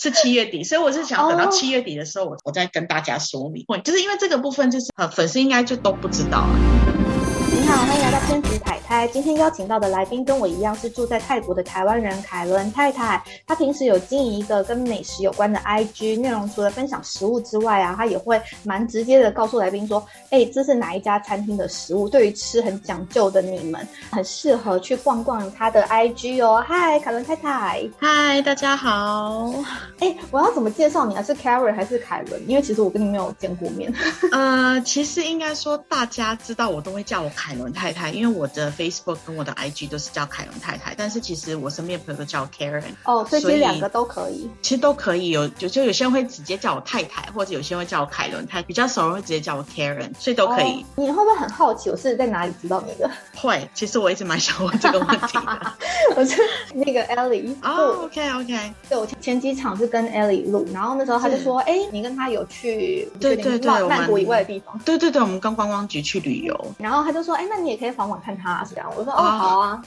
是七月底，所以我是想等到七月底的时候，我我再跟大家说明。就是因为这个部分，就是很，粉丝应该就都不知道了。欢迎来到偏执太太。今天邀请到的来宾跟我一样是住在泰国的台湾人凯伦太太。她平时有经营一个跟美食有关的 IG 内容，除了分享食物之外啊，她也会蛮直接的告诉来宾说：“哎，这是哪一家餐厅的食物？对于吃很讲究的你们，很适合去逛逛她的 IG 哦。”嗨，凯伦太太。嗨，大家好。哎，我要怎么介绍你啊？是 Karen 还是凯伦？因为其实我跟你没有见过面。呃，其实应该说大家知道我都会叫我。凯伦太太，因为我的 Facebook 跟我的 IG 都是叫凯伦太太，但是其实我身边朋友都叫 Karen 哦，所以其实两个都可以，其实都可以有，就就有些人会直接叫我太太，或者有些人会叫我凯伦太，比较熟人会直接叫我 Karen，所以都可以。你会不会很好奇我是在哪里知道你的？会，其实我一直蛮想问这个问题的。我是那个 Ellie 哦，OK OK，对我前几场是跟 Ellie 录，然后那时候他就说，哎，你跟他有去对对对曼谷以外的地方，对对对，我们跟观光局去旅游，然后他就说。哎，那你也可以访问看他是这样。我说哦，好啊，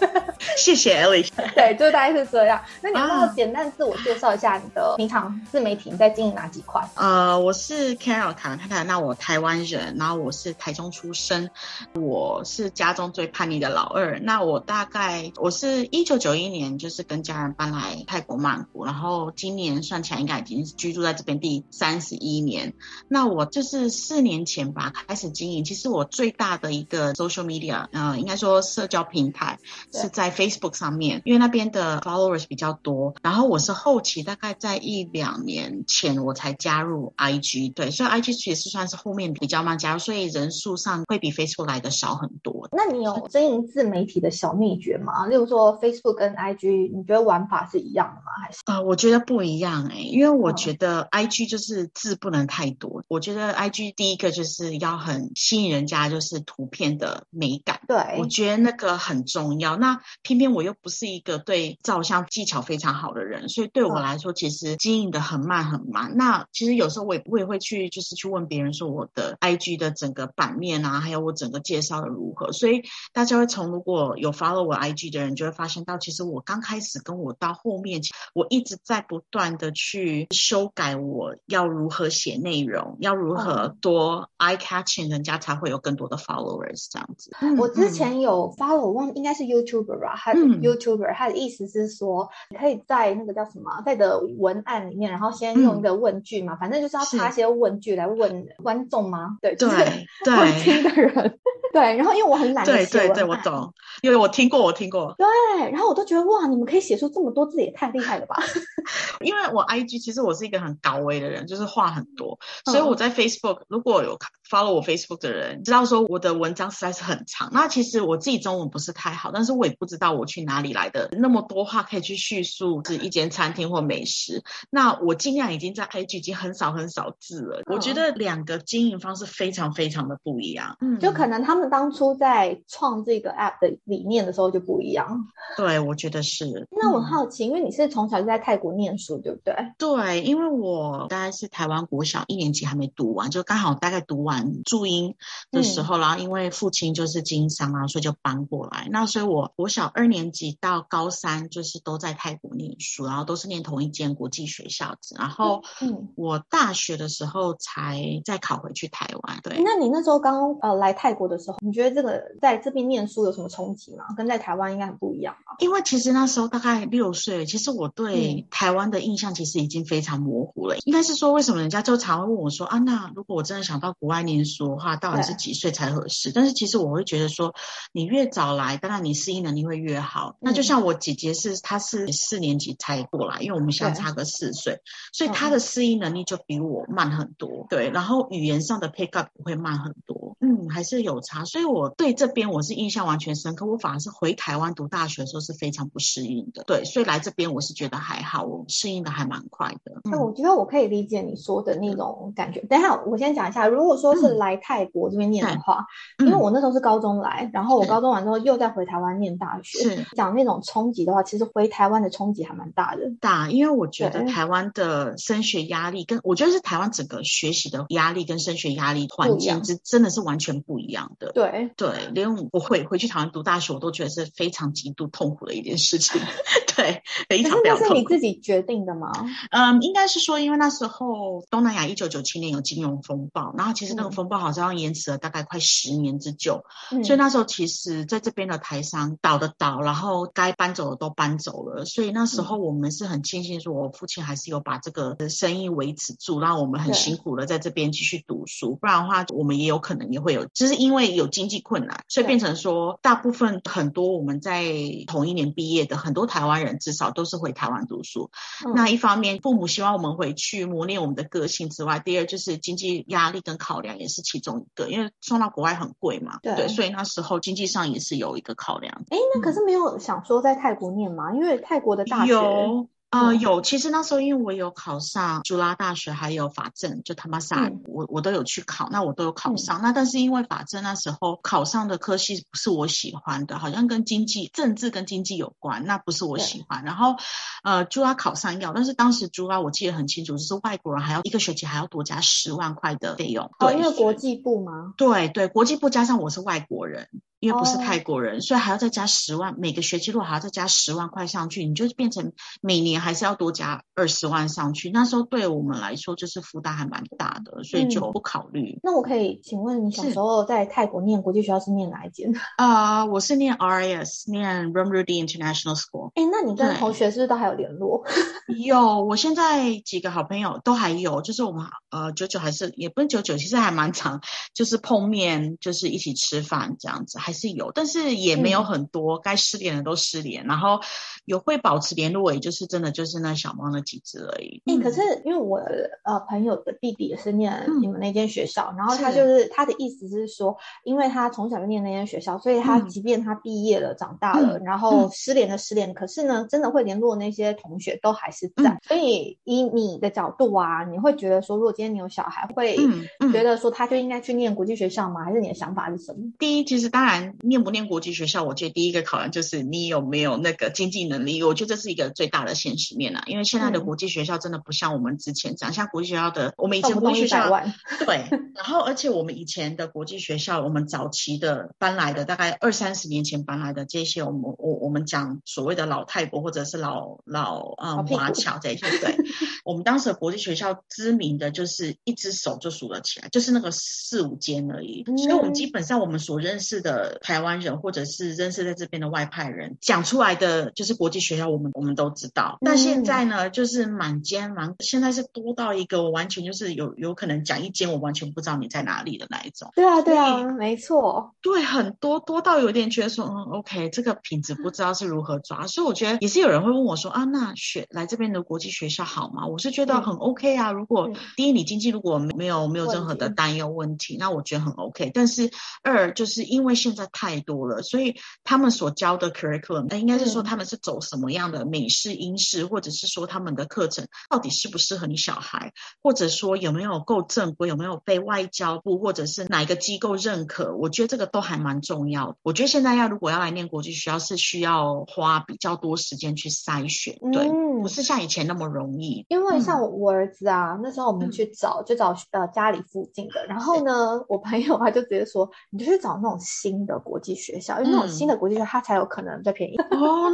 谢谢 Ellie。对，就大概是这样。那你帮我简单自我介绍一下你的平常自媒体你在经营哪几块？呃，我是 Carol 凯太太，那我台湾人，然后我是台中出生，我是家中最叛逆的老二。那我大概我是一九九一年就是跟家人搬来泰国曼谷，然后今年算起来应该已经居住在这边第三十一年。那我就是四年前吧开始经营，其实我最大的一个 social media，呃，应该说社交平台是在 Facebook 上面，因为那边的 followers 比较多。然后我是后期大概在一两年前我才加入 IG，对，所以 IG 其实算是后面比较慢加入，所以人数上会比 Facebook 来的少很多。那你有经营自媒体的小秘诀吗？例如说 Facebook 跟 IG，你觉得玩法是一样的吗？还是？呃，我觉得不一样哎，因为我觉得 IG 就是字不能太多。我觉得 IG 第一个就是要很吸引人家，就是图片的。美感，对我觉得那个很重要。那偏偏我又不是一个对照相技巧非常好的人，所以对我来说，其实经营的很慢很慢。那其实有时候我也我也会去，就是去问别人说我的 IG 的整个版面啊，还有我整个介绍的如何。所以大家会从如果有 follow 我 IG 的人，就会发现到，其实我刚开始跟我到后面，我一直在不断的去修改我要如何写内容，要如何多 eye catching，人家才会有更多的 followers 这样子。我之前有发了，我忘应该是 YouTuber 吧，他 YouTuber 他的意思是说，你可以在那个叫什么，在的文案里面，然后先用一个问句嘛，反正就是要插一些问句来问观众吗？对，就是会 听的人。对，然后因为我很懒，对对对，我懂，因为我听过，我听过。对，然后我都觉得哇，你们可以写出这么多字，也太厉害了吧！因为我 IG 其实我是一个很高危的人，就是话很多，所以我在 Facebook 如果有 follow 我 Facebook 的人，知道说我的文章实在是很长。那其实我自己中文不是太好，但是我也不知道我去哪里来的那么多话可以去叙述是一间餐厅或美食。那我尽量已经在 IG 已经很少很少字了。我觉得两个经营方式非常非常的不一样，嗯，就可能他们。当初在创这个 app 的理念的时候就不一样，对，我觉得是。那我好奇，因为你是从小就在泰国念书，对不对？对，因为我大概是台湾国小一年级还没读完，就刚好大概读完注音的时候，然后因为父亲就是经商啊，所以就搬过来。那所以我国小二年级到高三就是都在泰国念书，然后都是念同一间国际学校子。然后，嗯，我大学的时候才再考回去台湾。对，那你那时候刚呃来泰国的时候？你觉得这个在这边念书有什么冲击吗？跟在台湾应该很不一样吧？因为其实那时候大概六岁，其实我对台湾的印象其实已经非常模糊了。应该是说，为什么人家就常会问我说啊，那如果我真的想到国外念书的话，到底是几岁才合适？但是其实我会觉得说，你越早来，当然你适应能力会越好。那就像我姐姐是，她是四年级才过来，因为我们相差个四岁，所以她的适应能力就比我慢很多。对，然后语言上的 pick up 会慢很多。嗯，还是有差。所以我对这边我是印象完全深刻，我反而是回台湾读大学的时候是非常不适应的。对，所以来这边我是觉得还好，我适应的还蛮快的。那我觉得我可以理解你说的那种感觉。等一下，我先讲一下，如果说是来泰国这边念的话，因为我那时候是高中来，然后我高中完之后又再回台湾念大学，是讲那种冲击的话，其实回台湾的冲击还蛮大的。大，因为我觉得台湾的升学压力跟我觉得是台湾整个学习的压力跟升学压力环境是真的是完全不一样的。对。对，连我回回去台湾读大学，我都觉得是非常极度痛苦的一件事情。对，非常那是你自己决定的吗？嗯，应该是说，因为那时候东南亚一九九七年有金融风暴，然后其实那个风暴好像延迟了大概快十年之久，所以那时候其实在这边的台商倒的倒，然后该搬走的都搬走了，所以那时候我们是很庆幸说，我父亲还是有把这个生意维持住，让我们很辛苦的在这边继续读书，不然的话我们也有可能也会有，就是因为有经济困难，所以变成说大部分很多我们在同一年毕业的很多台湾人至少都是回台湾读书。那一方面，父母希望我们回去磨练我们的个性之外，第二就是经济压力跟考量也是其中一个，因为送到国外很贵嘛，对，所以那时候经济上也是有一个考量。哎，那可是没有想说在泰国念吗？因为泰国的大学。呃，有，其实那时候因为我有考上朱拉大学，还有法政，就他妈萨，我我都有去考，那我都有考上。那但是因为法政那时候考上的科系不是我喜欢的，好像跟经济、政治跟经济有关，那不是我喜欢。然后呃，朱拉考上要，但是当时朱拉我记得很清楚，就是外国人还要一个学期还要多加十万块的费用。哦，因为国际部吗？对对，国际部加上我是外国人。因为不是泰国人，所以还要再加十万，每个学期如果还要再加十万块上去，你就变成每年还是要多加二十万上去。那时候对我们来说就是负担还蛮大的，所以就不考虑。那我可以请问你小时候在泰国念国际学校是念哪一间？啊，我是念 RIS，念 Rumrudi International School。哎，那你跟同学是不是都还有联络？有，我现在几个好朋友都还有，就是我们呃九九还是也不是九九，其实还蛮长，就是碰面，就是一起吃饭这样子。还是有，但是也没有很多。该失联的都失联，然后有会保持联络，也就是真的就是那小猫那几只而已。嗯，可是因为我呃朋友的弟弟也是念你们那间学校，然后他就是他的意思是说，因为他从小就念那间学校，所以他即便他毕业了、长大了，然后失联的失联，可是呢，真的会联络那些同学都还是在。所以以你的角度啊，你会觉得说，如果今天你有小孩，会觉得说他就应该去念国际学校吗？还是你的想法是什么？第一，其实当然。念不念国际学校，我觉得第一个考量就是你有没有那个经济能力。我觉得这是一个最大的现实面啊，因为现在的国际学校真的不像我们之前讲，像国际学校的，我们以前国际学校 对，然后而且我们以前的国际学校，我们早期的搬来的，大概二三十年前搬来的这些，我们我我们讲所谓的老泰国或者是老老啊华侨这些，对，我们当时的国际学校知名的就是一只手就数得起来，就是那个四五间而已，所以我们基本上我们所认识的。台湾人或者是认识在这边的外派人讲出来的就是国际学校，我们我们都知道。但现在呢，就是满间满，现在是多到一个我完全就是有有可能讲一间，我完全不知道你在哪里的那一种。对啊，对啊，没错。对，很多多到有点觉得说，嗯，OK，这个品质不知道是如何抓。所以我觉得也是有人会问我说啊，那学来这边的国际学校好吗？我是觉得很 OK 啊。如果第一你经济如果没有没有任何的担忧问题，那我觉得很 OK。但是二就是因为现在。太多了，所以他们所教的 curriculum，那应该是说他们是走什么样的美式、英式，或者是说他们的课程到底适不适合你小孩，或者说有没有够正规，有没有被外交部或者是哪一个机构认可？我觉得这个都还蛮重要的。我觉得现在要如果要来念国际学校，是需要花比较多时间去筛选，对，不是像以前那么容易。因为像我儿子啊，那时候我们去找，就找呃家里附近的，然后呢，我朋友他就直接说，你就去找那种新的。国际学校，因为那种新的国际学校，它才有可能最便宜 哦。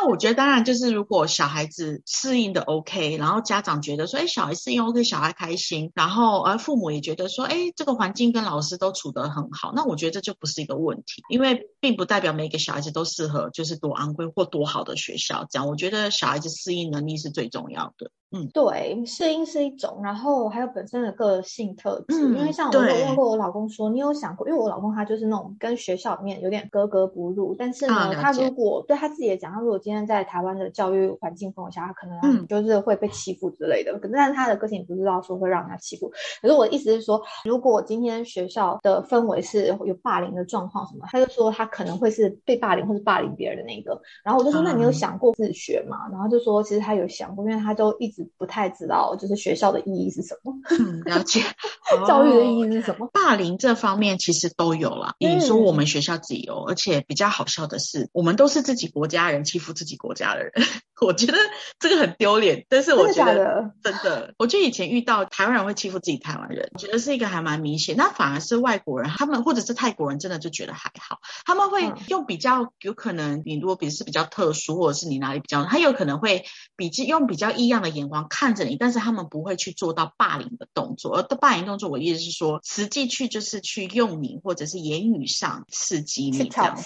那我觉得，当然就是如果小孩子适应的 OK，然后家长觉得说，哎，小孩适应 OK，小孩开心，然后而父母也觉得说，哎，这个环境跟老师都处得很好，那我觉得这就不是一个问题，因为并不代表每个小孩子都适合就是多昂贵或多好的学校。这样，我觉得小孩子适应能力是最重要的。嗯，对，适应是一种，然后还有本身的个性特质。因为像我有问过我老公说，你有想过？因为我老公他就是那种跟学校里面有点格格不入，但是呢，他如果对他自己也讲，他如果今天在台湾的教育环境氛围下，他可能就是会被欺负之类的。可是，但是他的个性不知道说会让人家欺负。可是我的意思是说，如果今天学校的氛围是有霸凌的状况什么，他就说他可能会是被霸凌或是霸凌别人的那个。然后我就说，那你有想过自学吗？然后就说，其实他有想过，因为他都一直。直不太知道，就是学校的意义是什么。嗯，了解。教育的意义是什么？霸凌这方面其实都有啦。你说我们学校自己有，而且比较好笑的是，我们都是自己国家人欺负自己国家的人。我觉得这个很丢脸，但是我觉得真的，我觉得以前遇到台湾人会欺负自己台湾人，我觉得是一个还蛮明显。那反而是外国人，他们或者是泰国人，真的就觉得还好，他们会用比较有可能，你如果比是比较特殊，或者是你哪里比较，他有可能会比用比较异样的眼光看着你，但是他们不会去做到霸凌的动作。而霸凌动作，我意思是说，实际去就是去用你，或者是言语上刺激你这样。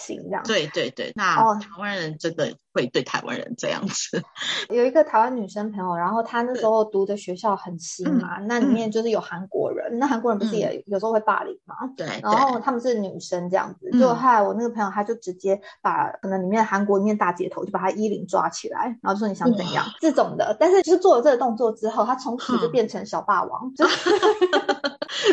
对对对，那台湾人真的。会对台湾人这样子，有一个台湾女生朋友，然后她那时候读的学校很新嘛，那里面就是有韩国人，那韩国人不是也有时候会霸凌嘛？对，然后他们是女生这样子，就后来我那个朋友他就直接把可能里面韩国里面大姐头就把她衣领抓起来，然后说你想怎样这种的，但是就是做了这个动作之后，他从此就变成小霸王，就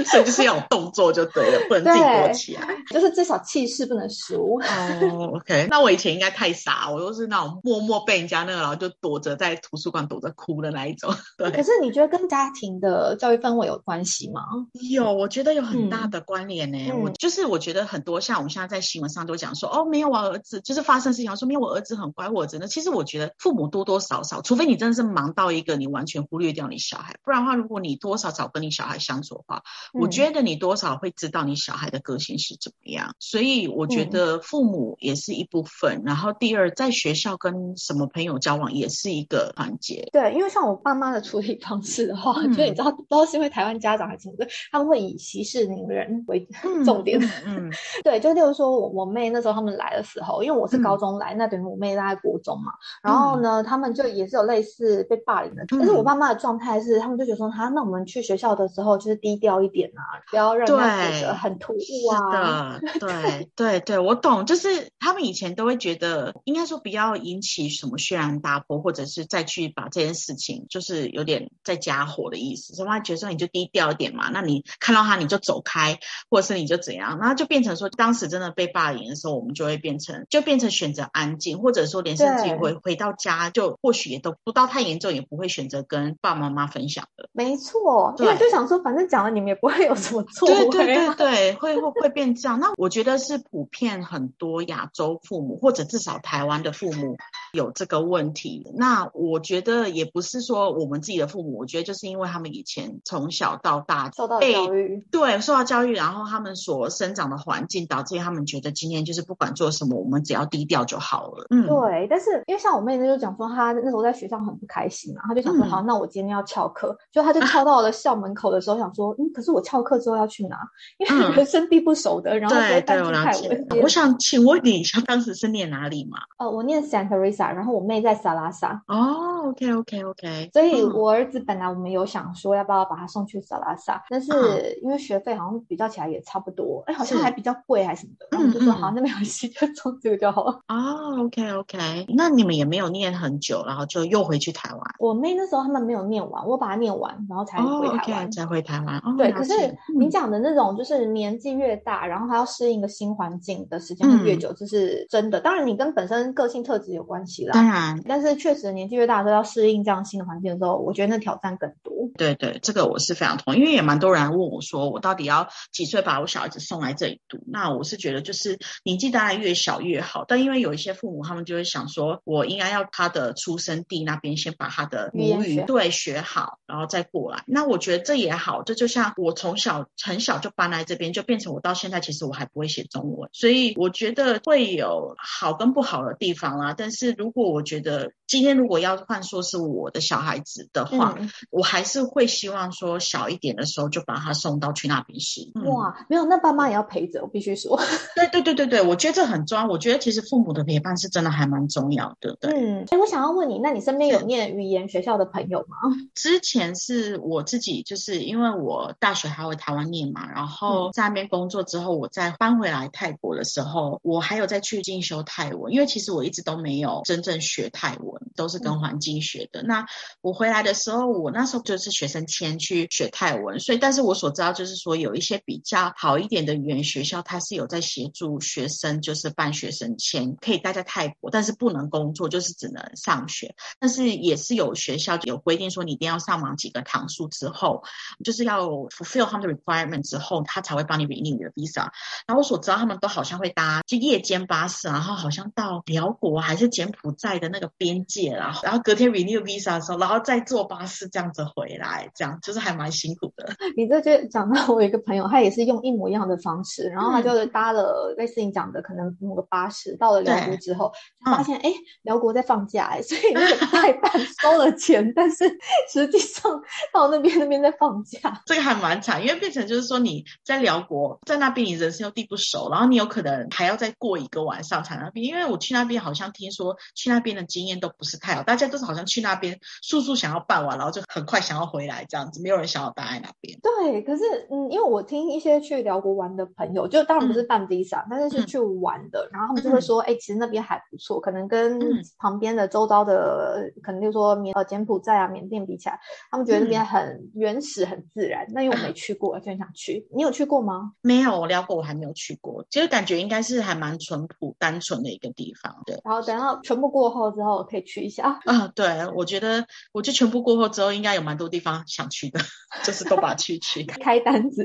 所以就是要有动作就对了，不能自己躲起来，就是至少气势不能输。哦，OK，那我以前应该太傻，我都是。那种默默被人家那个，然后就躲着在图书馆躲着哭的那一种。对。可是你觉得跟家庭的教育氛围有关系吗？有，我觉得有很大的关联呢。我就是我觉得很多像我们现在在新闻上都讲说，哦，没有我儿子就是发生事情，说没有我儿子很乖，我真的。其实我觉得父母多多少少，除非你真的是忙到一个你完全忽略掉你小孩，不然的话，如果你多少少跟你小孩相处的话，我觉得你多少会知道你小孩的个性是怎么样。所以我觉得父母也是一部分。然后第二，在学校跟什么。朋友交往也是一个环节，对，因为像我爸妈的处理方式的话，就你知道，不知道是因为台湾家长还是什么的，他们会以息事宁人为 重点。嗯，对，就例如说我我妹那时候他们来的时候，因为我是高中来，那等于我妹在国中嘛，然后呢，他们就也是有类似被霸凌的，但是我爸妈的状态是，他们就觉得说，哈，那我们去学校的时候就是低调一点啊，不要让他觉得很突兀啊。对对对，我懂，就是他们以前都会觉得，应该说不要引起什么。什么轩然大波，或者是再去把这件事情，就是有点再加火的意思。所以他觉得说你就低调一点嘛，那你看到他你就走开，或者是你就怎样，然后就变成说，当时真的被霸凌的时候，我们就会变成就变成选择安静，或者说连甚至于回回到家，就或许也都不到太严重，也不会选择跟爸爸妈妈分享的。没错，因为就想说，反正讲了你们也不会有什么错。对对对对，会会会变这样。那我觉得是普遍很多亚洲父母，或者至少台湾的父母有。这个问题，那我觉得也不是说我们自己的父母，我觉得就是因为他们以前从小到大受到教育，对，受到教育，然后他们所生长的环境，导致他们觉得今天就是不管做什么，我们只要低调就好了。嗯，对。但是因为像我妹妹就讲说，她那时候在学校很不开心嘛，她就想说，好，那我今天要翘课，就她就翘到了校门口的时候，想说，嗯，可是我翘课之后要去拿？因为人生地不熟的，然后对对，我了解。我想请问你一下，当时是念哪里嘛？呃，我念 Santa Teresa，然后。我妹在萨拉萨哦，OK OK OK，所以我儿子本来我们有想说要不要把他送去萨拉萨，但是因为学费好像比较起来也差不多，哎，好像还比较贵还是什么的，然后我就说好，那没关系，就送这个就好了。哦，OK OK，那你们也没有念很久，然后就又回去台湾。我妹那时候他们没有念完，我把它念完，然后才回台湾，才回台湾。对，可是你讲的那种就是年纪越大，然后还要适应一个新环境的时间会越久，这是真的。当然，你跟本身个性特质有关系啦。当然，但是确实年纪越大，都要适应这样新的环境的时候，我觉得那挑战更多。对对，这个我是非常同意，因为也蛮多人问我说，我到底要几岁把我小孩子送来这里读？那我是觉得就是年纪当然越小越好。但因为有一些父母，他们就会想说，我应该要他的出生地那边先把他的母语对学好，然后再过来。那我觉得这也好，这就像我从小很小就搬来这边，就变成我到现在其实我还不会写中文，所以我觉得会有好跟不好的地方啦。但是如果我觉得今天如果要换说是我的小孩子的话，我还是会希望说小一点的时候就把他送到去那边去。哇，没有，那爸妈也要陪着，我必须说。对对对对对，我觉得这很重要。我觉得其实父母的陪伴是真的还蛮重要的。对。嗯，哎，我想要问你，那你身边有念语言学校的朋友吗？之前是我自己，就是因为我大学还回台湾念嘛，然后在那边工作之后，我再搬回来泰国的时候，我还有再去进修泰文，因为其实我一直都没有真正学泰文。都是跟环境学的。那我回来的时候，我那时候就就是学生签去学泰文，所以但是我所知道就是说有一些比较好一点的语言学校，它是有在协助学生，就是办学生签，可以待在泰国，但是不能工作，就是只能上学。但是也是有学校有规定说，你一定要上满几个堂数之后，就是要 fulfill 他们的 requirement 之后，他才会帮你 renew 你的 visa。然后我所知道他们都好像会搭就夜间巴士，然后好像到辽国还是柬埔寨的那个边界啦，然后隔天 renew visa 的时候，然后再坐巴士这样子回来，这样就是还蛮辛苦的。你这就讲到我有一个朋友，他也是用一模一样的方式，然后他就搭了类似你讲的可能某个巴士到了辽国之后，发现哎辽国在放假哎，所以那个代办收了钱，但是 实际上到那边那边在放假，这个还蛮惨，因为变成就是说你在辽国在那边你人生又地不熟，然后你有可能还要再过一个晚上才那边，因为我去那边好像听说去那边的经验都不是太好，大家都是好像去那边速速想要办完，然后就很快想要回来这样子，没有人想要待在那边。对，可是嗯，因为我听一些去辽国玩的朋友，就当然不是办 visa，但是是去玩的，然后他们就会说，哎，其实那边还不错，可能跟旁边的周遭的，可能就说缅呃柬埔寨啊、缅甸比起来，他们觉得那边很原始、很自然。那因为我没去过，就很想去。你有去过吗？没有，我聊过我还没有去过，其实感觉应该是还蛮淳朴、单纯的一个地方。对，然后等到全部过后之后可以去一下。啊，对，我觉得，我觉得全部过后之后，应该有蛮多地方想去的，就是都把去去 开单子。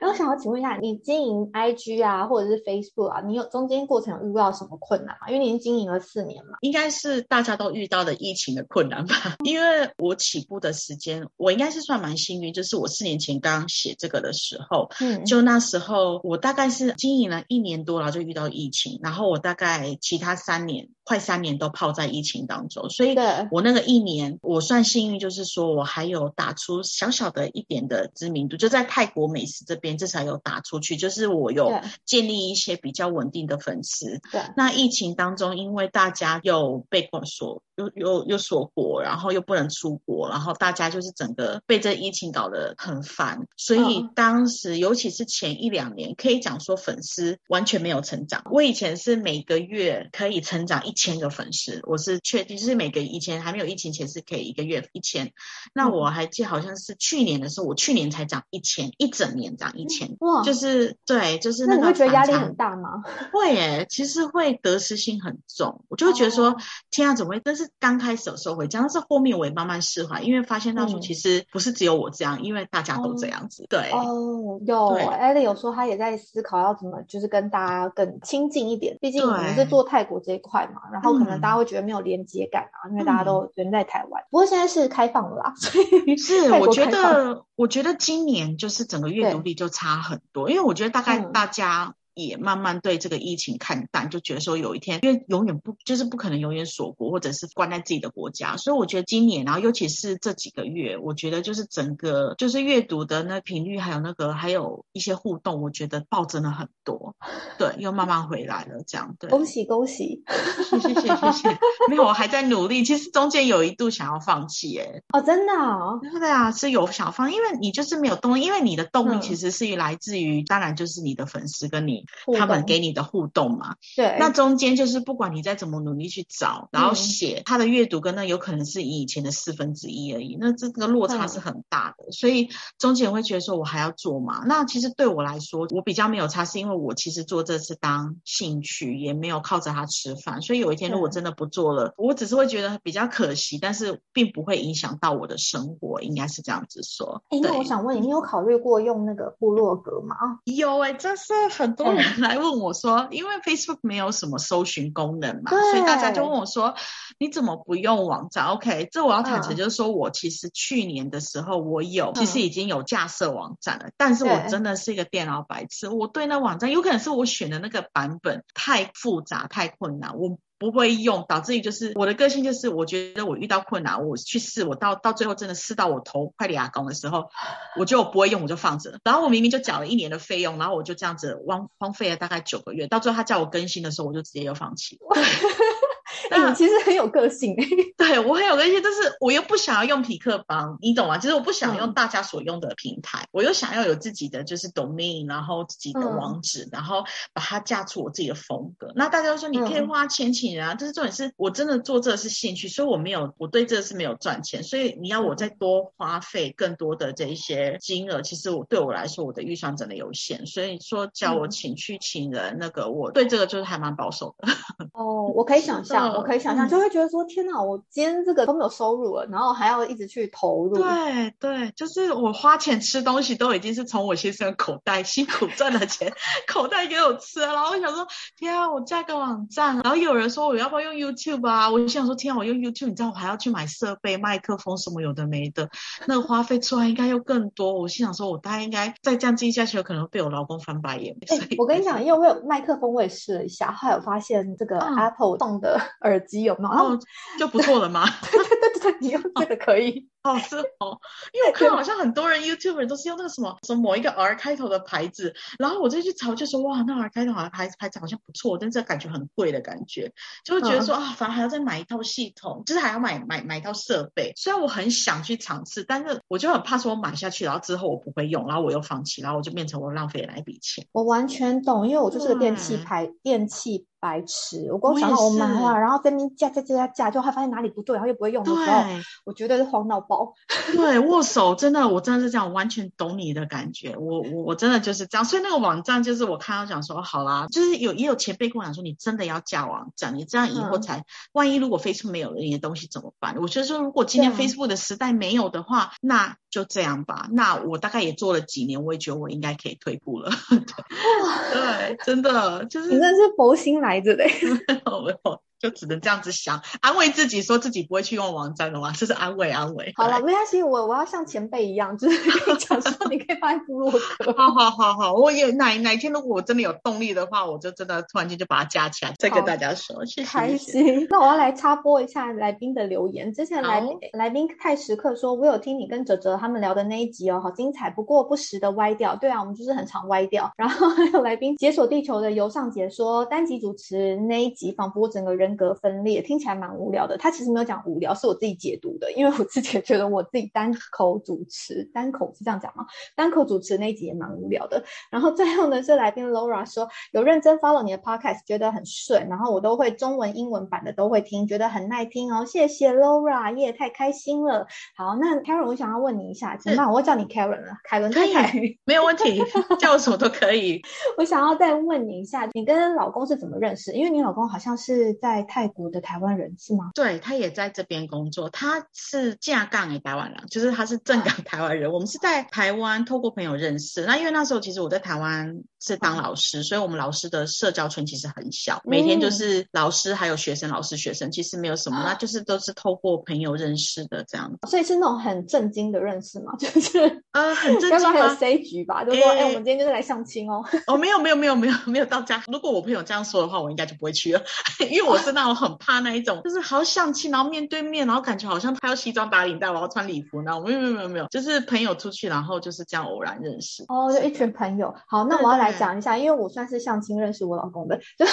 然后想要请问一下，你经营 IG 啊，或者是 Facebook 啊，你有中间过程有遇到什么困难吗？因为你已经经营了四年嘛，应该是大家都遇到的疫情的困难吧。因为我起步的时间，我应该是算蛮幸运，就是我四年前刚写这个的时候，嗯，就那时候我大概是经营了一年多，然后就遇到疫情，然后我大概其他三年。快三年都泡在疫情当中，所以我那个一年我算幸运，就是说我还有打出小小的一点的知名度，就在泰国美食这边至少有打出去，就是我有建立一些比较稳定的粉丝。对，那疫情当中，因为大家又被锁，又又又锁国，然后又不能出国，然后大家就是整个被这疫情搞得很烦，所以当时尤其是前一两年，可以讲说粉丝完全没有成长。我以前是每个月可以成长一。千个粉丝，我是确定，就是每个以前还没有疫情前是可以一个月一千。那我还记好像是去年的时候，我去年才涨一千，一整年涨一千。哇，就是对，就是那个。你会觉得压力很大吗？会耶，其实会得失心很重，我就会觉得说，天啊，怎么会？但是刚开始有时候会这样，但是后面我也慢慢释怀，因为发现到说其实不是只有我这样，因为大家都这样子。对哦，有艾莉有说他也在思考要怎么就是跟大家更亲近一点，毕竟我们是做泰国这一块嘛。然后可能大家会觉得没有连接感啊，因为大家都人在台湾。不过现在是开放了啦，所以是我觉得，我觉得今年就是整个阅读力就差很多，因为我觉得大概大家。也慢慢对这个疫情看淡，就觉得说有一天，因为永远不就是不可能永远锁国或者是关在自己的国家，所以我觉得今年，然后尤其是这几个月，我觉得就是整个就是阅读的那频率，还有那个还有一些互动，我觉得暴增了很多，对，又慢慢回来了，这样对。恭喜恭喜，谢谢谢谢。没有，我还在努力。其实中间有一度想要放弃，哎，哦，真的哦，对啊，是有想放，因为你就是没有动力，因为你的动力其实是来自于，当然就是你的粉丝跟你。他们给你的互动嘛，对，那中间就是不管你再怎么努力去找，然后写他的阅读跟那有可能是以前的四分之一而已，那这个落差是很大的，所以中间会觉得说我还要做嘛？那其实对我来说，我比较没有差，是因为我其实做这次当兴趣，也没有靠着它吃饭，所以有一天如果真的不做了，我只是会觉得比较可惜，但是并不会影响到我的生活，应该是这样子说。哎，那我。想问你，你有考虑过用那个部落格吗？有哎，这是很多人来。问我说，因为 Facebook 没有什么搜寻功能嘛，所以大家就问我说，你怎么不用网站？OK，这我要坦诚，就是说我其实去年的时候，我有其实已经有架设网站了，但是我真的是一个电脑白痴，我对那网站有可能是我选的那个版本太复杂、太困难，我。不会用，导致于就是我的个性就是，我觉得我遇到困难，我去试，我到到最后真的试到我头快牙工的时候，我就不会用，我就放着。然后我明明就缴了一年的费用，然后我就这样子荒荒废了大概九个月，到最后他叫我更新的时候，我就直接又放弃。你其实很有个性哎。对我很有个性，但是我又不想要用匹克邦，你懂吗？其实我不想用大家所用的平台，我又想要有自己的就是 domain，然后自己的网址，然后把它架出我自己的风格。那大家都说你可以花钱请人啊，但是重点是我真的做这是兴趣，所以我没有我对这是没有赚钱，所以你要我再多花费更多的这一些金额，其实我对我来说我的预算真的有限，所以说叫我请去请人，那个我对这个就是还蛮保守的。哦，我可以想象，我可以想象，就会觉得说天哪，我今天这个都没有收入了，然后还要一直去投入。对对，就是我花钱吃东西都已经是从我先生的口袋辛苦赚的钱 口袋给我吃，然后我想说天啊，我架个网站，然后有人说我要不要用 YouTube 啊？我想说天啊，我用 YouTube，你知道我还要去买设备、麦克风什么有的没的，那个花费出来应该又更多。我心想说，我大概应该再这样继续下去，有可能被我老公翻白眼。哎，我跟你讲，因为我有麦克风，我也试了一下，后来我发现这个 Apple 送的耳机有没有？然后就不错了吗？对对对对，你用这个可以。哦，是哦，因为我看好像很多人 YouTuber 都是用那个什么什么某一个 R 开头的牌子，然后我就去查，就说哇，那 R 开头好像牌子牌子好像不错，但是感觉很贵的感觉，就会觉得说啊，反而还要再买一套系统，就是还要买买买一套设备。虽然我很想去尝试，但是我就很怕说我买下去，然后之后我不会用，然后我又放弃，然后我就变成我浪费了那笔钱。我完全懂，因为我就是个电器牌电器。白痴！我光想到我买了，然后在那边架架架架架，就还发现哪里不对，然后又不会用的时候，我觉得是慌到爆。对，握手真的，我真的是这样，完全懂你的感觉。我我我真的就是这样，所以那个网站就是我看到讲说，好啦，就是有也有前辈跟我讲说，你真的要架网站，你这样以后才，万一如果 Facebook 没有了，你的东西怎么办？我觉得说，如果今天 Facebook 的时代没有的话，那就这样吧。那我大概也做了几年，我也觉得我应该可以退步了。对，真的就是你真的是佛心来着的。就只能这样子想，安慰自己，说自己不会去用网站的嘛，这是安慰安慰。好了，没关系，我我要像前辈一样，就是跟你讲说，你可以发部落格。好好好好，我有哪哪天如果我真的有动力的话，我就真的突然间就把它加起来，再跟大家说。谢谢。开心。那我要来插播一下来宾的留言。之前来来宾太时刻说，我有听你跟哲哲他们聊的那一集哦，好精彩。不过不时的歪掉。对啊，我们就是很常歪掉。然后还有来宾解锁地球的游上杰说，单集主持那一集，仿佛整个人。人格分裂听起来蛮无聊的，他其实没有讲无聊，是我自己解读的，因为我自己也觉得我自己单口主持，单口是这样讲吗？单口主持那一集也蛮无聊的。然后最后呢，是来宾 Laura 说有认真 follow 你的 podcast，觉得很顺，然后我都会中文、英文版的都会听，觉得很耐听哦。谢谢 Laura，也太开心了。好，那 Karen，我想要问你一下，怎么办？我叫你 Karen 了，凯伦太太，没有问题，叫我什么都可以。我想要再问你一下，你跟老公是怎么认识？因为你老公好像是在。在泰国的台湾人是吗？对他也在这边工作，他是架杠诶台湾人，就是他是正港台湾人。我们是在台湾透过朋友认识，那因为那时候其实我在台湾是当老师，所以我们老师的社交圈其实很小，每天就是老师还有学生，老师学生其实没有什么，那就是都是透过朋友认识的这样子。所以是那种很震惊的认识吗？就是呃很震惊还有？C 局吧，就说哎我们今天就是来相亲哦。哦没有没有没有没有没有到家。如果我朋友这样说的话，我应该就不会去了，因为我。是那种很怕那一种，就是好相亲，然后面对面，然后感觉好像他要西装打领带，我要穿礼服，然后没有没有没有没有，就是朋友出去，然后就是这样偶然认识。哦，就一群朋友。好，那我要来讲一下，因为我算是相亲认识我老公的，就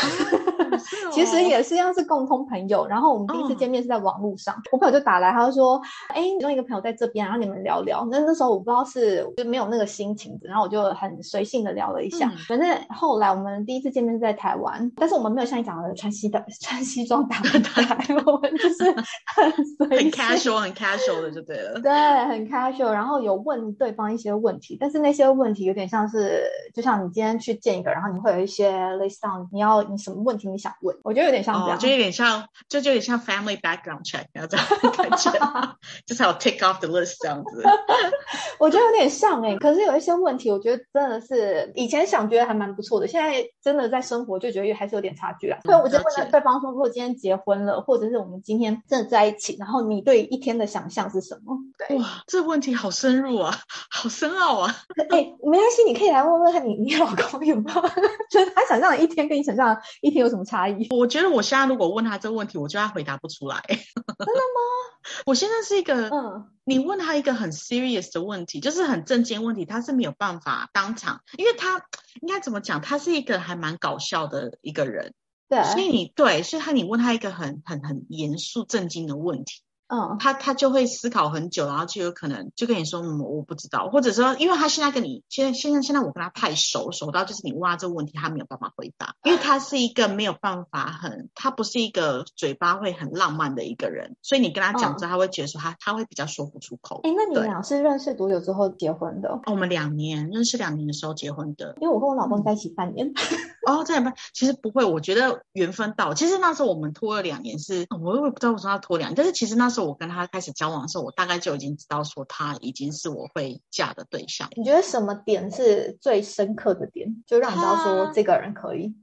其实也是像是共通朋友。然后我们第一次见面是在网络上，我朋友就打来，他就说，哎，其中一个朋友在这边，然后你们聊聊。那那时候我不知道是就没有那个心情，然后我就很随性的聊了一下。反正后来我们第一次见面是在台湾，但是我们没有像你讲的穿西的穿。西装打扮，我们就是很很 casual，很 casual 的就对了。对，很 casual。然后有问对方一些问题，但是那些问题有点像是，就像你今天去见一个，然后你会有一些类似上你要你什么问题你想问，我觉得有点像这样，就有点像，就就有点像 family background check，然后这样感觉，就是要 take off the list 这样子。我觉得有点像哎，可是有一些问题，我觉得真的是以前想觉得还蛮不错的，现在真的在生活就觉得还是有点差距啊。所以我就问了对方说。如果今天结婚了，或者是我们今天真的在一起，然后你对一天的想象是什么？对，哇，这问题好深入啊，好深奥啊！哎，没关系，你可以来问问看你你老公有没有，就是他想象的一天跟你想象的一天有什么差异？我觉得我现在如果问他这个问题，我就要回答不出来。真的吗？我现在是一个，嗯，你问他一个很 serious 的问题，就是很正经问题，他是没有办法当场，因为他应该怎么讲？他是一个还蛮搞笑的一个人。对，所以你对，所以他你问他一个很很很严肃震惊的问题。嗯，他他就会思考很久，然后就有可能就跟你说，嗯，我不知道，或者说，因为他现在跟你现在现在现在我跟他太熟，熟到就是你问他这个问题，他没有办法回答，因为他是一个没有办法很，他不是一个嘴巴会很浪漫的一个人，所以你跟他讲之后，他会觉得说他他会比较说不出口。哎，那你们俩是认识多久之后结婚的？我们两年认识两年的时候结婚的，因为我跟我老公在一起半年。哦，这样吧，其实不会，我觉得缘分到，其实那时候我们拖了两年，是我也不知道为什么要拖两年，但是其实那时候我跟他开始交往的时候，我大概就已经知道说他已经是我会嫁的对象。你觉得什么点是最深刻的点，就让你知道说这个人可以？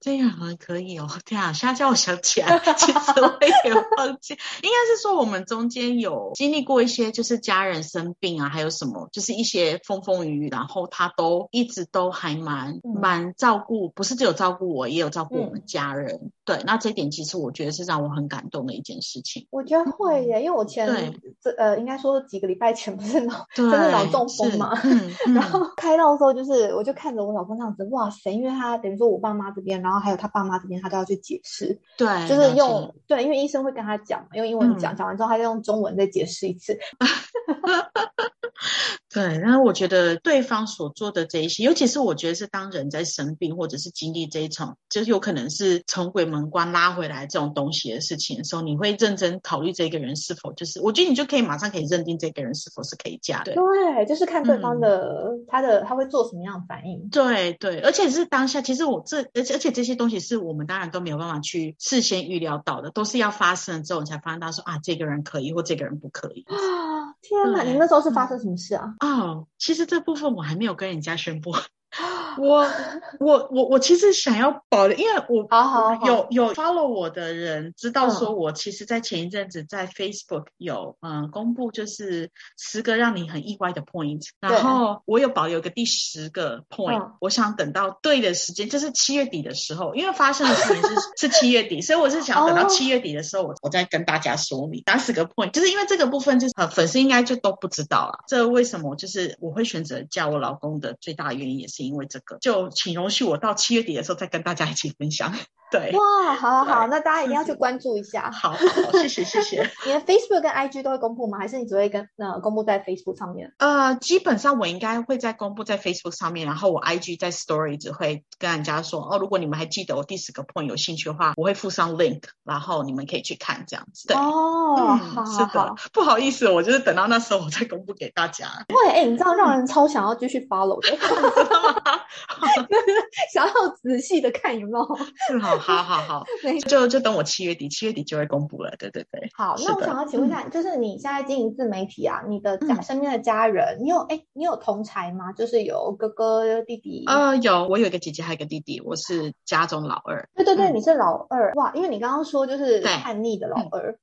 这样还可以哦，对啊，现在叫我想起来，其实我也忘记，应该是说我们中间有经历过一些，就是家人生病啊，还有什么，就是一些风风雨雨，然后他都一直都还蛮蛮照顾，不是只有照顾我，也有照顾我们家人。对，那这点其实我觉得是让我很感动的一件事情。我觉得。会耶，因为我前这呃，应该说几个礼拜前不是脑 真的脑中风嘛，然后开刀的时候就是我就看着我老公这样子，哇塞，因为他等于说我爸妈这边，然后还有他爸妈这边，他都要去解释，对，就是用对，因为医生会跟他讲，用英文讲，讲完之后他再用中文再解释一次。对，然后我觉得对方所做的这一些，尤其是我觉得是当人在生病或者是经历这一场，就是有可能是从鬼门关拉回来这种东西的事情的时候，你会认真考虑这个人是否就是，我觉得你就可以马上可以认定这个人是否是可以嫁的。对，就是看对方的他的他会做什么样的反应。对对，而且是当下，其实我这而且而且这些东西是我们当然都没有办法去事先预料到的，都是要发生了之后你才发现到说啊，这个人可以或这个人不可以啊。天哪，你那时候是发生什么事啊？哦，其实这部分我还没有跟人家宣布。我我我我其实想要保留，因为我有有 follow 我的人知道说，我其实，在前一阵子在 Facebook 有嗯公布，就是十个让你很意外的 point，然后我有保留个第十个 point，我想等到对的时间，就是七月底的时候，因为发生的事情是 是七月底，所以我是想等到七月底的时候，我我再跟大家说明哪十个 point，就是因为这个部分就是呃粉丝应该就都不知道了，这为什么就是我会选择叫我老公的最大原因也是。因为这个，就请容许我到七月底的时候再跟大家一起分享。对，哇，好好好，那大家一定要去关注一下。好，谢谢谢谢。你的 Facebook 跟 IG 都会公布吗？还是你只会跟呃公布在 Facebook 上面？呃，基本上我应该会在公布在 Facebook 上面，然后我 IG 在 Story 只会跟人家说哦，如果你们还记得我第十个 point 有兴趣的话，我会附上 link，然后你们可以去看这样子。对哦，好，是的，不好意思，我就是等到那时候我再公布给大家。会，哎，你知道让人超想要继续 follow 的，想要仔细的看有没有？好好好，就就等我七月底，七月底就会公布了。对对对，好，那我想要请问一下，就是你现在经营自媒体啊，你的家身边的家人，你有哎，你有同才吗？就是有哥哥弟弟？呃，有，我有一个姐姐，还有一个弟弟，我是家中老二。对对对，你是老二哇，因为你刚刚说就是叛逆的老二。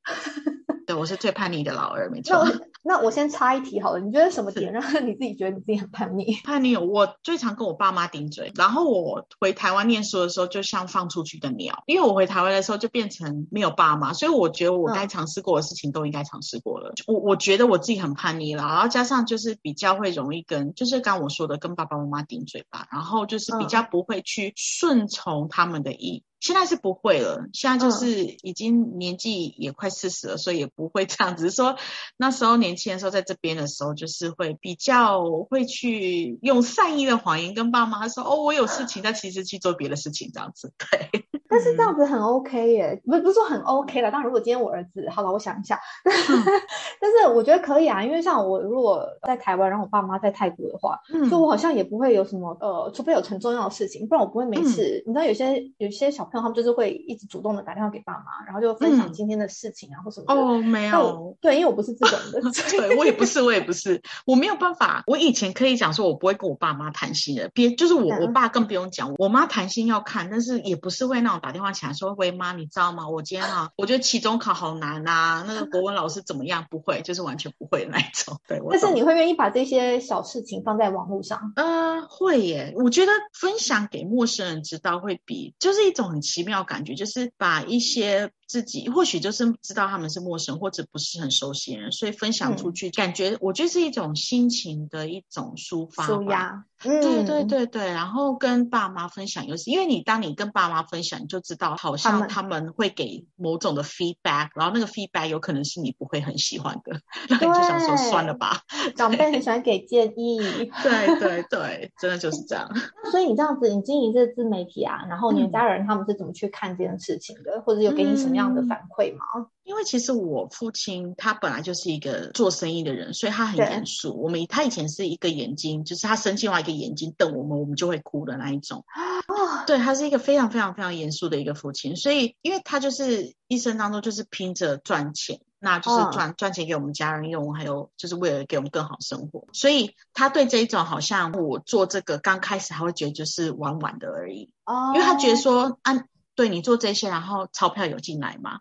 对，我是最叛逆的老二，没错。那我先插一题好了，你觉得什么点让 你自己觉得你自己很叛逆？叛逆，我最常跟我爸妈顶嘴，然后我回台湾念书的时候，就像放出去的鸟，因为我回台湾的时候就变成没有爸妈，所以我觉得我该尝试过的事情都应该尝试过了。我我觉得我自己很叛逆了，然后加上就是比较会容易跟，就是刚我说的跟爸爸妈妈顶嘴吧，然后就是比较不会去顺从他们的意。现在是不会了，现在就是已经年纪也快四十了，所以也不会这样。只是说那时候年轻的时候在这边的时候，就是会比较会去用善意的谎言跟爸妈说：“哦，我有事情。”但其实去做别的事情这样子。对，但是这样子很 OK 耶，不不是说很 OK 了。但如果今天我儿子，好了，我想一下，但是我觉得可以啊，因为像我如果在台湾，然后我爸妈在泰国的话，所以我好像也不会有什么呃，除非有很重要的事情，不然我不会每次。你知道有些有些小朋友。他们就是会一直主动的打电话给爸妈，然后就分享今天的事情啊或什么的。哦，没有，对，因为我不是这种的。对，我也不是，我也不是，我没有办法。我以前可以讲说，我不会跟我爸妈谈心的，别就是我，我爸更不用讲。我妈谈心要看，但是也不是会那种打电话起来说：“喂妈，你知道吗？我今天啊，我觉得期中考好难啊，那个国文老师怎么样？”不会，就是完全不会的那种。对，但是你会愿意把这些小事情放在网络上？呃，会耶。我觉得分享给陌生人知道，会比就是一种很奇妙感觉，就是把一些自己或许就是知道他们是陌生或者不是很熟悉的人，所以分享出去，感觉我觉得是一种心情的一种抒发。舒压。对对对对，然后跟爸妈分享，又是因为你当你跟爸妈分享，你就知道好像他们会给某种的 feedback，然后那个 feedback 有可能是你不会很喜欢的，然后你就想说算了吧。长辈很喜欢给建议。对对对，真的就是这样。所以你这样子，你经营这自媒体啊，然后你的家人他们是怎么去看这件事情的，或者有给你什么样的反馈吗？因为其实我父亲他本来就是一个做生意的人，所以他很严肃。我们他以前是一个眼睛，就是他生气话一个眼睛瞪我们，我们就会哭的那一种。哦对他是一个非常非常非常严肃的一个父亲，所以因为他就是一生当中就是拼着赚钱，那就是赚赚钱给我们家人用，还有就是为了给我们更好生活。所以他对这一种好像我做这个刚开始他会觉得就是玩玩的而已，哦，因为他觉得说啊，对你做这些，然后钞票有进来吗？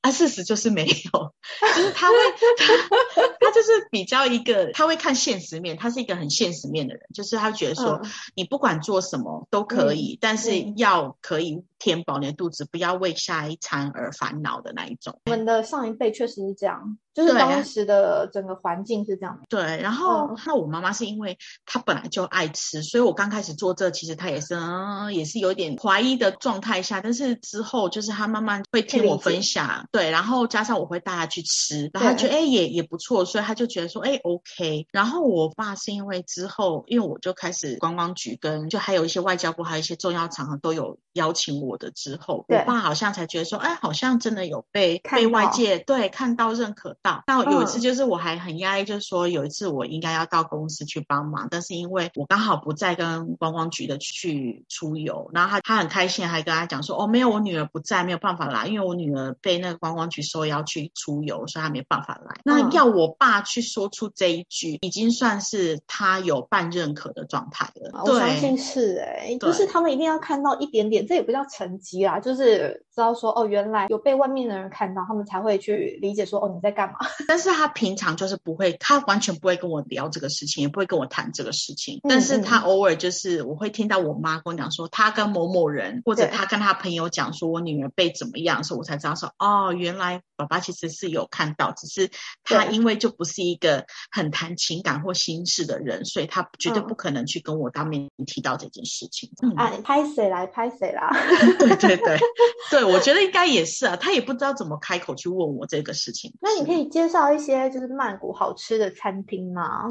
啊，事实就是没有，就是他会，他他就是比较一个，他会看现实面，他是一个很现实面的人，就是他觉得说，你不管做什么都可以，但是要可以填饱你的肚子，不要为下一餐而烦恼的那一种。我们的上一辈确实是这样。就是当时的整个环境是这样。对，然后那我妈妈是因为她本来就爱吃，所以我刚开始做这，其实她也是嗯，也是有点怀疑的状态下，但是之后就是她慢慢会听我分享，对，然后加上我会带他去吃，然后觉得哎也也不错，所以他就觉得说哎 OK。然后我爸是因为之后，因为我就开始观光局跟就还有一些外交部还有一些重要场合都有邀请我的之后，我爸好像才觉得说哎好像真的有被被外界对看到认可到。那有一次就是我还很压抑，就是说有一次我应该要到公司去帮忙，但是因为我刚好不在跟观光局的去出游，然后他他很开心，还跟他讲说哦没有我女儿不在，没有办法啦，因为我女儿被那个观光局说要去出游，所以他没办法来。那要我爸去说出这一句，已经算是他有半认可的状态了。我相信是哎，就是他们一定要看到一点点，这也不叫成绩啦，就是知道说哦原来有被外面的人看到，他们才会去理解说哦你在干嘛。但是他平常就是不会，他完全不会跟我聊这个事情，也不会跟我谈这个事情。但是他偶尔就是我会听到我妈跟我讲说，他跟某某人或者他跟他朋友讲说我女儿被怎么样的时候，我才知道说哦，原来爸爸其实是有看到，只是他因为就不是一个很谈情感或心事的人，所以他绝对不可能去跟我当面提到这件事情。哎，拍谁来拍谁啦？对对对，对我觉得应该也是啊，他也不知道怎么开口去问我这个事情。那你可以介绍。一些就是曼谷好吃的餐厅吗？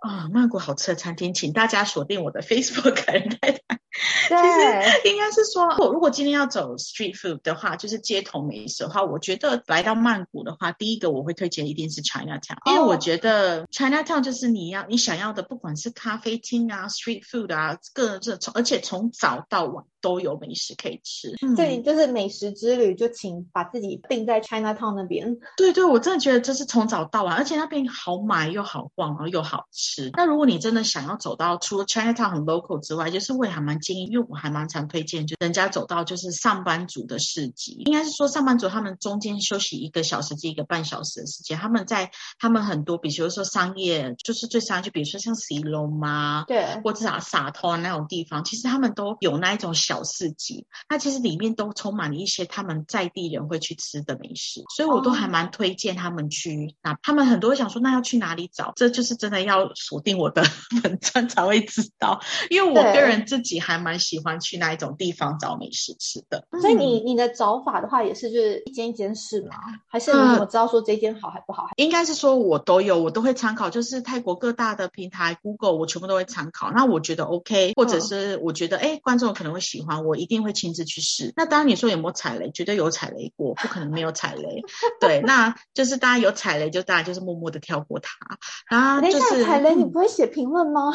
啊，曼谷好吃的餐厅，请大家锁定我的 Facebook 人太太。其实应该是说，我如果今天要走 street food 的话，就是街头美食的话，我觉得来到曼谷的话，第一个我会推荐一定是 China Town，因为我觉得 China Town 就是你要你想要的，不管是咖啡厅啊、street food 啊，各这从而且从早到晚都有美食可以吃。对，就是美食之旅，就请把自己定在 China Town 那边。对对，我真的觉得就是从早到晚，而且那边好买又好逛，然后又好吃。那如果你真的想要走到除了 China Town 很 local 之外，就是我也还蛮建议，因为我还蛮常推荐，就人家走到就是上班族的市集，应该是说上班族他们中间休息一个小时至一个半小时的时间，他们在他们很多，比如说商业，就是最商业，就比如说像 C 龙啊，对，或者啊洒脱那种地方，其实他们都有那一种小市集，那其实里面都充满了一些他们在地人会去吃的美食，所以我都还蛮推荐他们去。那他们很多想说，那要去哪里找？这就是真的要锁定我的 粉钻才会知道，因为我个人自己还蛮喜欢去那一种地方找美食吃的。所以你你的找法的话，也是就是一间一间试吗？还是你怎么知道说这间好还不好？应该是说我都有，我都会参考，就是泰国各大的平台，Google 我全部都会参考。那我觉得 OK，或者是我觉得哎观众可能会喜欢，我一定会亲自去试。那当然你说有没有踩雷？绝对有踩雷过，不可能没有踩雷。对，那就是大家有踩雷，就大家就是默默的跳过它。然后就是踩雷，你不会写评论吗？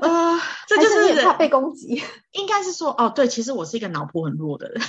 啊，这就是怕被攻击。应该是说，哦，对，其实我是一个脑波很弱的人，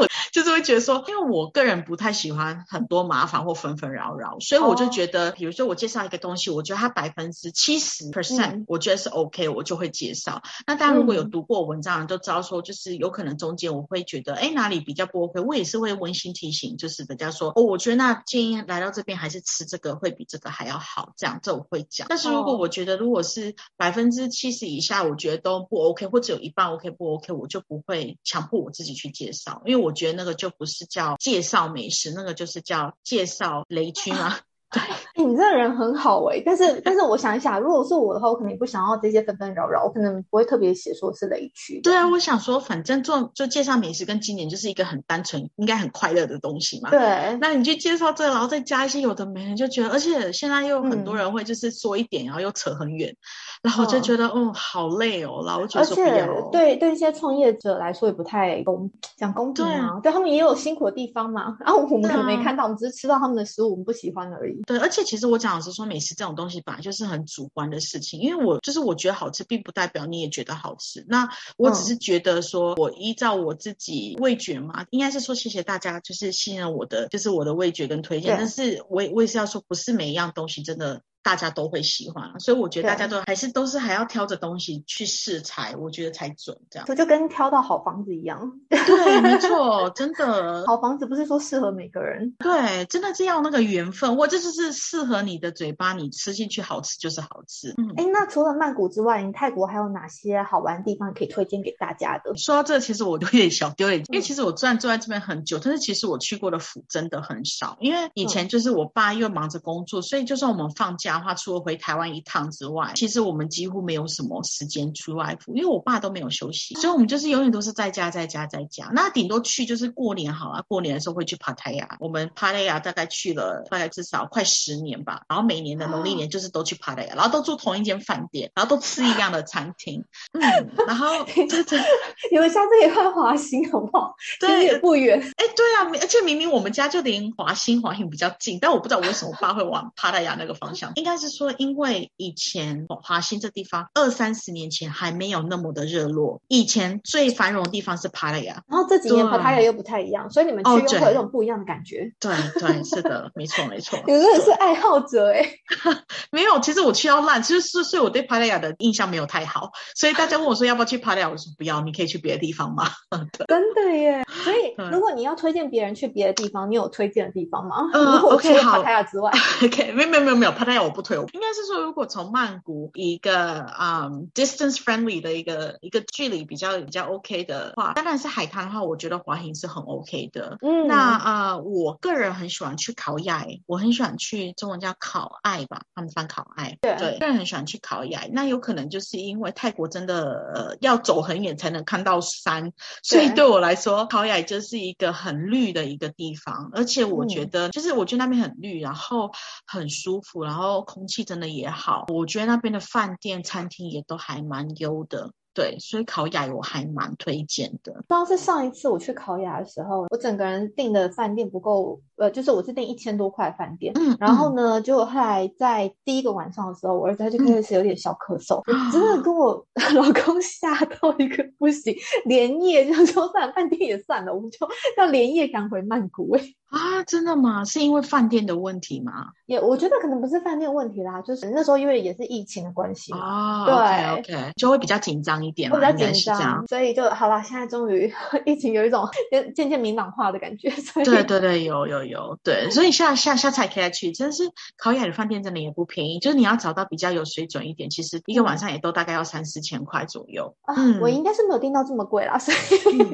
我 就是会觉得说，因为我个人不太喜欢很多麻烦或纷纷扰扰，所以我就觉得，比如说我介绍一个东西，我觉得它百分之七十 percent 我觉得是 OK，我就会介绍。那大家如果有读过文章，都知道说，就是有可能中间我会觉得，哎，哪里比较不 OK，我也是会温馨提醒，就是人家说，哦，我觉得那建议来到这边还是吃这个会比这个还要好，这样这我会讲。但是如果我觉得如果是百分之七十以下，我觉得都不 OK，或者有一半 OK 不 OK，我就不会强迫我自己去介绍，因为我觉得那那个就不是叫介绍美食，那个就是叫介绍雷区吗？对，你这个人很好哎，但是但是我想一想，如果是我的话，我肯定不想要这些纷纷扰扰，我可能不会特别写说是雷区。对啊，我想说，反正做就介绍美食跟景点就是一个很单纯，应该很快乐的东西嘛。对，那你去介绍这，然后再加一些有的没的，就觉得，而且现在又很多人会就是说一点，然后又扯很远，然后我就觉得，嗯，好累哦，然后觉得而且。对对，一些创业者来说也不太公讲公平啊，对他们也有辛苦的地方嘛。然后我们可能没看到，我们只是吃到他们的食物，我们不喜欢而已。对，而且其实我讲的是说，美食这种东西本来就是很主观的事情，因为我就是我觉得好吃，并不代表你也觉得好吃。那我只是觉得说，我依照我自己味觉嘛，应该是说谢谢大家，就是信任我的，就是我的味觉跟推荐。但是我我也是要说，不是每一样东西真的。大家都会喜欢，所以我觉得大家都还是都是还要挑着东西去试才，我觉得才准这样。就就跟挑到好房子一样。对，没错，真的。好房子不是说适合每个人。对，真的是要那个缘分，或这就是适合你的嘴巴，你吃进去好吃就是好吃。嗯，哎，那除了曼谷之外，你泰国还有哪些好玩的地方可以推荐给大家的？说到这，其实我有点小丢脸，因为其实我虽然住在这边很久，但是其实我去过的府真的很少，因为以前就是我爸因为忙着工作，所以就算我们放假。话除了回台湾一趟之外，其实我们几乎没有什么时间出外服，因为我爸都没有休息，所以我们就是永远都是在家，在家，在家。那顶多去就是过年好了，过年的时候会去帕泰亚。我们帕泰亚大概去了大概至少快十年吧，然后每年的农历年就是都去帕泰亚，然后都住同一间饭店，然后都吃一样的餐厅。嗯，然后就是你们下次也换华兴好不好？对，也不远。哎，对啊，而且明明我们家就离华兴华兴比较近，但我不知道为什么我爸会往帕泰亚那个方向。应该是说，因为以前华兴这地方二三十年前还没有那么的热络，以前最繁荣的地方是帕拉雅，然后这几年帕拉雅又不太一样，所以你们去又会有一种不一样的感觉。对。对，是的，没错没错。你真的是爱好者哎，没有，其实我去到烂，其实是所以我对帕拉雅的印象没有太好，所以大家问我说要不要去帕拉雅，我说不要，你可以去别的地方吗？真的耶，所以如果你要推荐别人去别的地方，你有推荐的地方吗？嗯，OK，好。帕拉雅之外，OK，没有没有没有没有，帕拉雅我不推，应该是说如果从曼谷一个啊 distance friendly 的一个一个距离比较比较 OK 的话，当然是海滩的话，我觉得华行是很 OK 的。嗯，那呃，我个人很喜欢去考雅，我很喜欢去中文叫考爱吧，他们翻考爱。对对，个人很喜欢去考雅。那有可能就是因为泰国真的呃要走很远才能看到山，所以对我来说，考雅就是一个很绿的一个地方，而且我觉得就是我觉得那边很绿，然后很舒服，然后空气真的也好。我觉得那边的饭店、餐厅也都还蛮优的。对，所以考雅我还蛮推荐的。不知道是上一次我去考雅的时候，我整个人订的饭店不够，呃，就是我是订一千多块饭店，嗯，然后呢，就后来在第一个晚上的时候，我儿子他就开始有点小咳嗽，真的跟我 老公吓到一个不行，连夜就说算了，饭店也算了，我们就要连夜赶回曼谷。哎，啊，真的吗？是因为饭店的问题吗？也我觉得可能不是饭店问题啦，就是那时候因为也是疫情的关系嘛，对，OK，就会比较紧张。一点比较紧张，所以就好了。现在终于 疫情有一种渐渐明朗化的感觉。对对对，有有有，对。所以下下下次可以再去，真的是考雅的饭店真的也不便宜。就是你要找到比较有水准一点，其实一个晚上也都大概要三四千块左右。嗯，我应该是没有订到这么贵啦，所以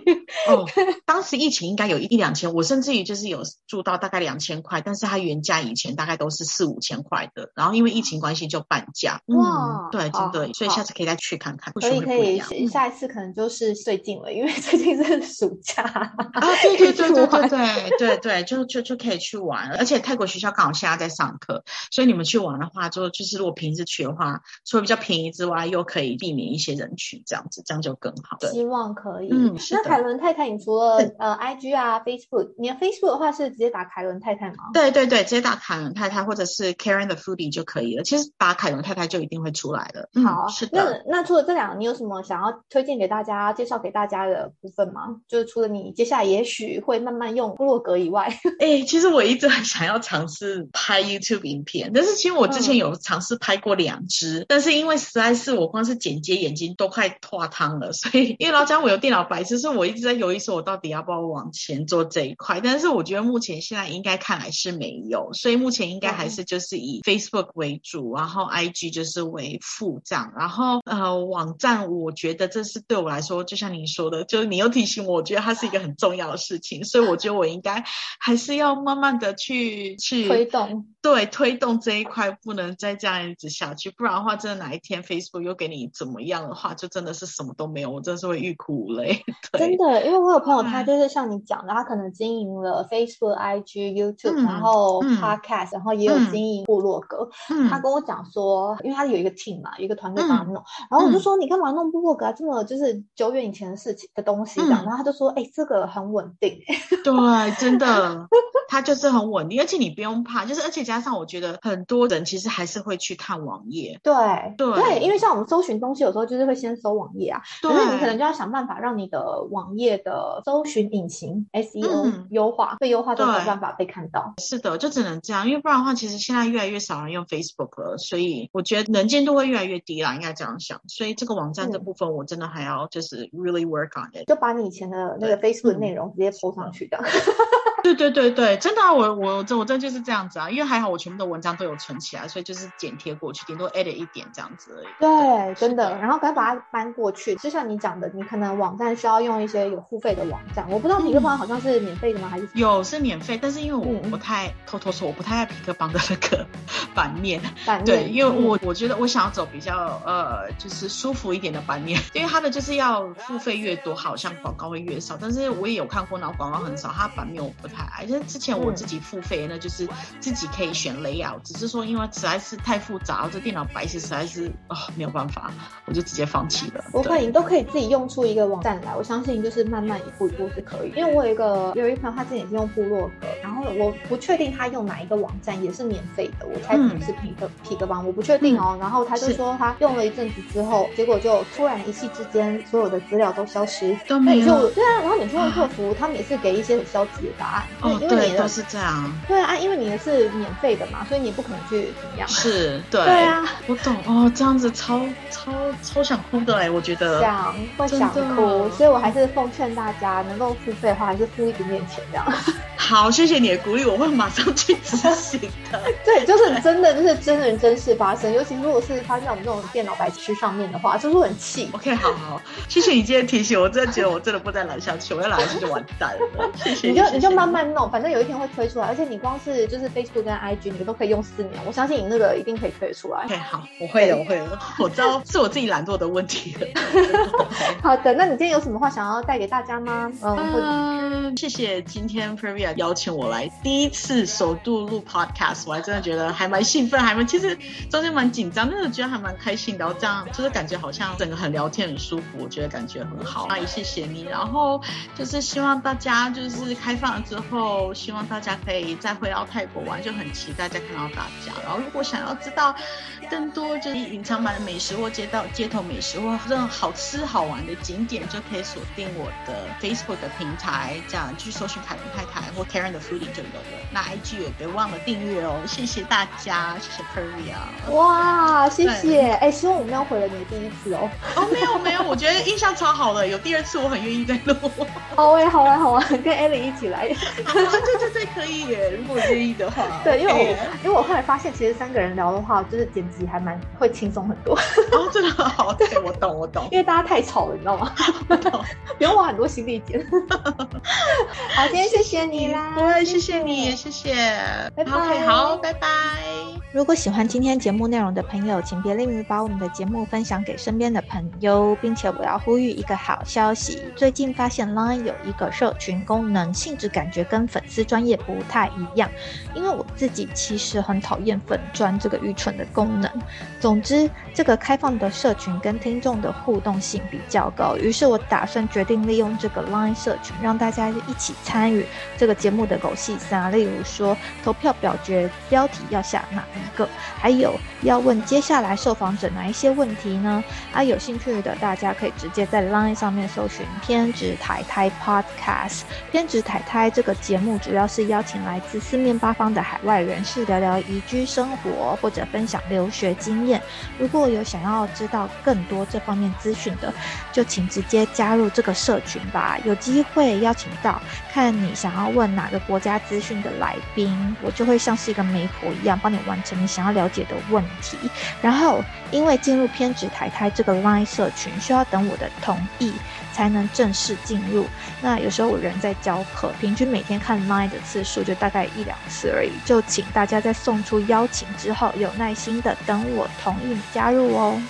哦，当时疫情应该有一一两千，我甚至于就是有住到大概两千块，但是它原价以前大概都是四五千块的，然后因为疫情关系就半价。哇，对，真的，所以下次可以再去看看。可以可以。下一次可能就是最近了，因为最近是暑假啊，对对对对对 对对对，就就就可以去玩，而且泰国学校刚好现在在上课，所以你们去玩的话，就就是如果平时去的话，除了比较便宜之外，又可以避免一些人群，这样子这样就更好。希望可以。嗯，那凯伦太太，你除了呃 IG 啊 Facebook，你的 Facebook 的话是直接打凯伦太太吗？对对对，直接打凯伦太太或者是 Karen the Foodie 就可以了。其实打凯伦太太就一定会出来了。好，是的。那那除了这两个，你有什么？想要推荐给大家、介绍给大家的部分吗？就是除了你接下来也许会慢慢用部落格以外，哎，哎，其实我一直很想要尝试拍 YouTube 影片，但是其实我之前有尝试拍过两支，但是因为实在是我光是剪接眼睛都快化汤了，所以因为老讲我有电脑白痴，所以我一直在犹豫说我到底要不要往前做这一块。但是我觉得目前现在应该看来是没有，所以目前应该还是就是以 Facebook 为主，然后 IG 就是为副这样，然后呃网站我觉得这是对我来说，就像你说的，就是你又提醒我，我觉得它是一个很重要的事情，所以我觉得我应该还是要慢慢的去去推动。对，推动这一块不能再这样一直下去，不然的话，真的哪一天 Facebook 又给你怎么样的话，就真的是什么都没有，我真的是会欲哭无泪。真的，因为我有朋友，他就是像你讲的，他可能经营了 Facebook、IG、YouTube，然后 Podcast，然后也有经营部落格。他跟我讲说，因为他有一个 team 嘛，一个团队帮他弄，然后我就说，你干嘛弄部落格啊？这么就是久远以前的事情的东西，然后他就说，哎，这个很稳定。对，真的，他就是很稳定，而且你不用怕，就是而且。加上我觉得很多人其实还是会去看网页，对对，因为像我们搜寻东西有时候就是会先搜网页啊，可是你可能就要想办法让你的网页的搜寻引擎 SEO 优化，被优化都没有办法被看到。是的，就只能这样，因为不然的话，其实现在越来越少人用 Facebook 了，所以我觉得能见度会越来越低啦，应该这样想。所以这个网站这部分我真的还要就是 really work on it，就把你以前的那个 Facebook 内容直接铺上去的。对对对对，真的，啊我我这我这就是这样子啊，因为还好我全部的文章都有存起来，所以就是剪贴过去，顶多 edit 一点这样子而已。对，真的，然后赶快把它搬过去。就像你讲的，你可能网站需要用一些有付费的网站，我不知道皮克邦好像是免费的吗？还是有是免费，但是因为我不太偷偷说，我不太爱皮克邦的那个 版面。版面。对，因为我我觉得我想要走比较呃就是舒服一点的版面，因为它的就是要付费越多，好像广告会越少。但是我也有看过，然后广告很少，它版面我不。太爱，就是之前我自己付费，那就是自己可以选 layout，只是说因为实在是太复杂，这电脑白痴实在是啊没有办法，我就直接放弃了。不会，你都可以自己用出一个网站来，我相信就是慢慢一步一步是可以。因为我有一个有一朋友，他之前也是用部落格，然后我不确定他用哪一个网站，也是免费的，我猜可能是皮克皮克邦，我不确定哦。然后他就说他用了一阵子之后，结果就突然一气之间，所有的资料都消失，都没有。对啊，然后你去问客服，他们也是给一些很消极的答案。哦，对，都是这样。对啊，因为你的是免费的嘛，所以你不可能去怎么样。是，对。对啊，我懂哦，这样子超超超想哭的哎，我觉得。想会想哭，所以我还是奉劝大家，能够付费的话，还是付一点点钱这样。好，谢谢你的鼓励，我会马上去执行的。对，就是真的，就是真人真事发生，尤其如果是发生在我们这种电脑白痴上面的话，就是很气。OK，好好，谢谢你今天提醒我，真的觉得我真的不再懒下去，我要懒下去就完蛋了。谢谢。你就你就慢慢弄，反正有一天会推出来，而且你光是就是 Facebook 跟 IG，你都可以用四年，我相信你那个一定可以推出来。OK，好，我会的，我会的，我知道是我自己懒惰的问题了。好的，那你今天有什么话想要带给大家吗？嗯，谢谢今天邀请我来第一次首度录 Podcast，我还真的觉得还蛮兴奋，还蛮其实中间蛮紧张，但是觉得还蛮开心的。然后这样就是感觉好像整个很聊天很舒服，我觉得感觉很好。那也谢谢你，然后就是希望大家就是开放了之后，希望大家可以再回到泰国玩，就很期待再看到大家。然后如果想要知道更多就是隐藏版的美食或街道街头美食或任何好吃好玩的景点，就可以锁定我的 Facebook 的平台，这样去搜寻凯伦太太或 Karen 的 Foodie 就有了。那 IG 也别忘了订阅哦，谢谢大家，谢谢 Peria。哇，谢谢，哎，希望我们要毁了你的第一次哦。哦，没有没有，我觉得印象超好的，有第二次我很愿意再录。好哎，好啊好啊，跟 Ellie 一起来。对对对，可以耶，如果愿意的话。对，因为我因为我后来发现，其实三个人聊的话，就是剪辑还蛮会轻松很多。哦，真的好，对我懂我懂，因为大家太吵了，你知道吗？不用花很多心力剪。好，今天谢谢你啦，不会，谢谢你。谢谢，拜拜。OK，好，拜拜。如果喜欢今天节目内容的朋友，请别吝于把我们的节目分享给身边的朋友，并且我要呼吁一个好消息：最近发现 Line 有一个社群功能，性质感觉跟粉丝专业不太一样。因为我自己其实很讨厌粉专这个愚蠢的功能。总之，这个开放的社群跟听众的互动性比较高，于是我打算决定利用这个 Line 社群，让大家一起参与这个节目的狗戏三，例如说投票表决标题要下哪一个，还有要问接下来受访者哪一些问题呢？啊，有兴趣的大家可以直接在 Line 上面搜寻“偏执台台 Podcast”。偏执台台这个节目主要是邀请来自四面八方的海外人士聊聊移居生活或者分享留学学经验。如果有想要知道更多这方面资讯的，就请直接加入这个社群吧。有机会邀请到看你想要问哪个国家资讯的来宾，我就会像是一个媒婆一样，帮你完成你想要了解的问题。然后，因为进入偏执台台这个 Line 社群需要等我的同意才能正式进入。那有时候我人在教课，平均每天看 Line 的次数就大概一两次而已。就请大家在送出邀请之后，有耐心的等我同意加入哦。